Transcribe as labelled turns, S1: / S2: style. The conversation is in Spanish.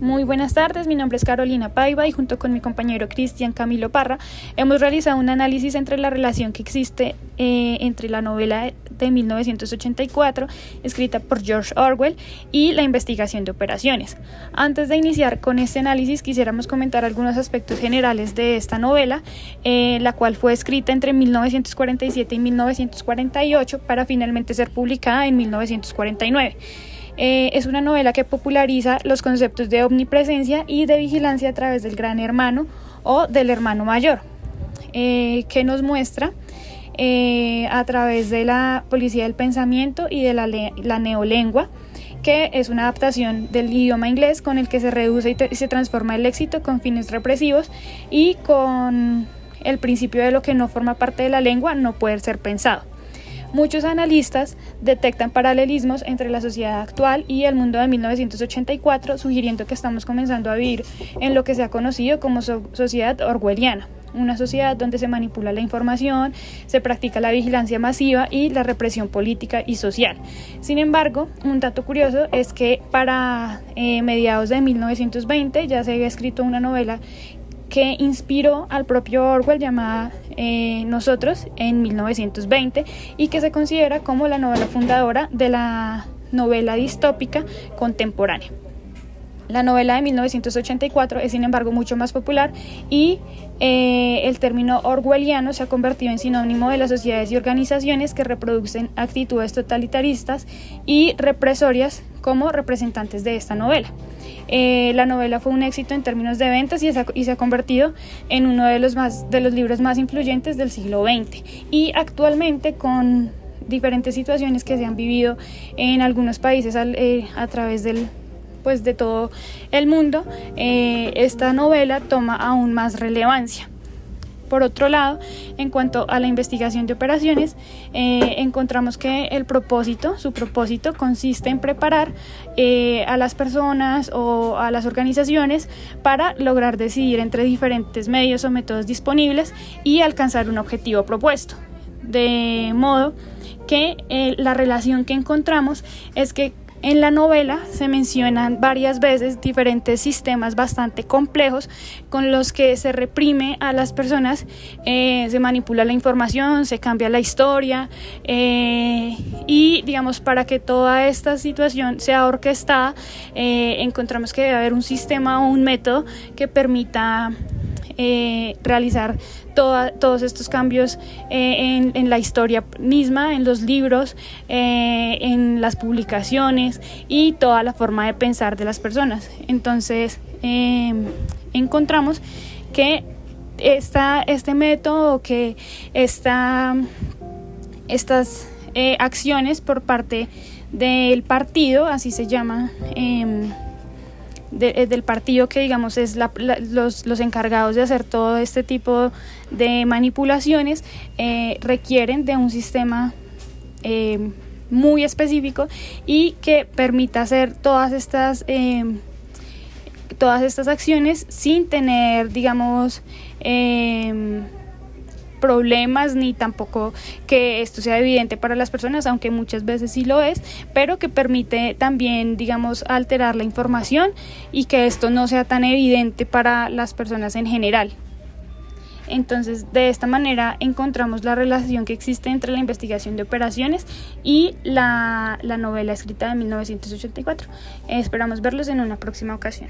S1: Muy buenas tardes, mi nombre es Carolina Paiva y junto con mi compañero Cristian Camilo Parra hemos realizado un análisis entre la relación que existe eh, entre la novela de 1984 escrita por George Orwell y la investigación de operaciones. Antes de iniciar con este análisis quisiéramos comentar algunos aspectos generales de esta novela, eh, la cual fue escrita entre 1947 y 1948 para finalmente ser publicada en 1949. Eh, es una novela que populariza los conceptos de omnipresencia y de vigilancia a través del gran hermano o del hermano mayor, eh, que nos muestra eh, a través de la policía del pensamiento y de la, la, neolengua, que es una adaptación del idioma inglés con el que se reduce y se transforma el éxito con fines represivos y con el principio de lo que no forma parte de la lengua no puede ser pensado. Muchos analistas detectan paralelismos entre la sociedad actual y el mundo de 1984, sugiriendo que estamos comenzando a vivir en lo que se ha conocido como sociedad orwelliana una sociedad donde se manipula la información, se practica la vigilancia masiva y la represión política y social. Sin embargo, un dato curioso es que para eh, mediados de 1920 ya se había escrito una novela que inspiró al propio Orwell llamada eh, Nosotros en 1920 y que se considera como la novela fundadora de la novela distópica contemporánea. La novela de 1984 es sin embargo mucho más popular y eh, el término orwelliano se ha convertido en sinónimo de las sociedades y organizaciones que reproducen actitudes totalitaristas y represorias como representantes de esta novela. Eh, la novela fue un éxito en términos de ventas y, se ha convertido en uno de los, más, de los libros más influyentes del siglo XX. Y actualmente con diferentes situaciones que se han vivido en algunos países eh, a través del pues de todo el mundo, eh, esta novela toma aún más relevancia. Por otro lado, en cuanto a la investigación de operaciones, eh, encontramos que el propósito, su propósito consiste en preparar eh, a las personas o a las organizaciones para lograr decidir entre diferentes medios o métodos disponibles y alcanzar un objetivo propuesto. De modo que la relación que encontramos es que en la novela se mencionan varias veces diferentes sistemas bastante complejos con los que se reprime a las personas, eh, se manipula la información, se cambia la historia eh, y digamos para que toda esta situación sea orquestada eh, encontramos que debe haber un sistema o un método que permita eh, realizar todos estos cambios eh, en, la historia misma, en los libros, eh, en las publicaciones y toda la forma de pensar de las personas. Entonces, encontramos que esta, este método, que esta, estas acciones por parte del partido, así se llama, em, eh, del partido que digamos es los, los, encargados de hacer todo este tipo de manipulaciones eh, requieren de un sistema eh, muy específico y que permita hacer todas estas todas estas acciones sin tener digamos problemas ni tampoco que esto sea evidente para las personas, aunque muchas veces sí lo es, pero que permite también, digamos, alterar la información y que esto no sea tan evidente para las personas en general. Entonces, de esta manera encontramos la relación que existe entre la investigación de operaciones y la, la novela escrita de 1984. Esperamos verlos en una próxima ocasión.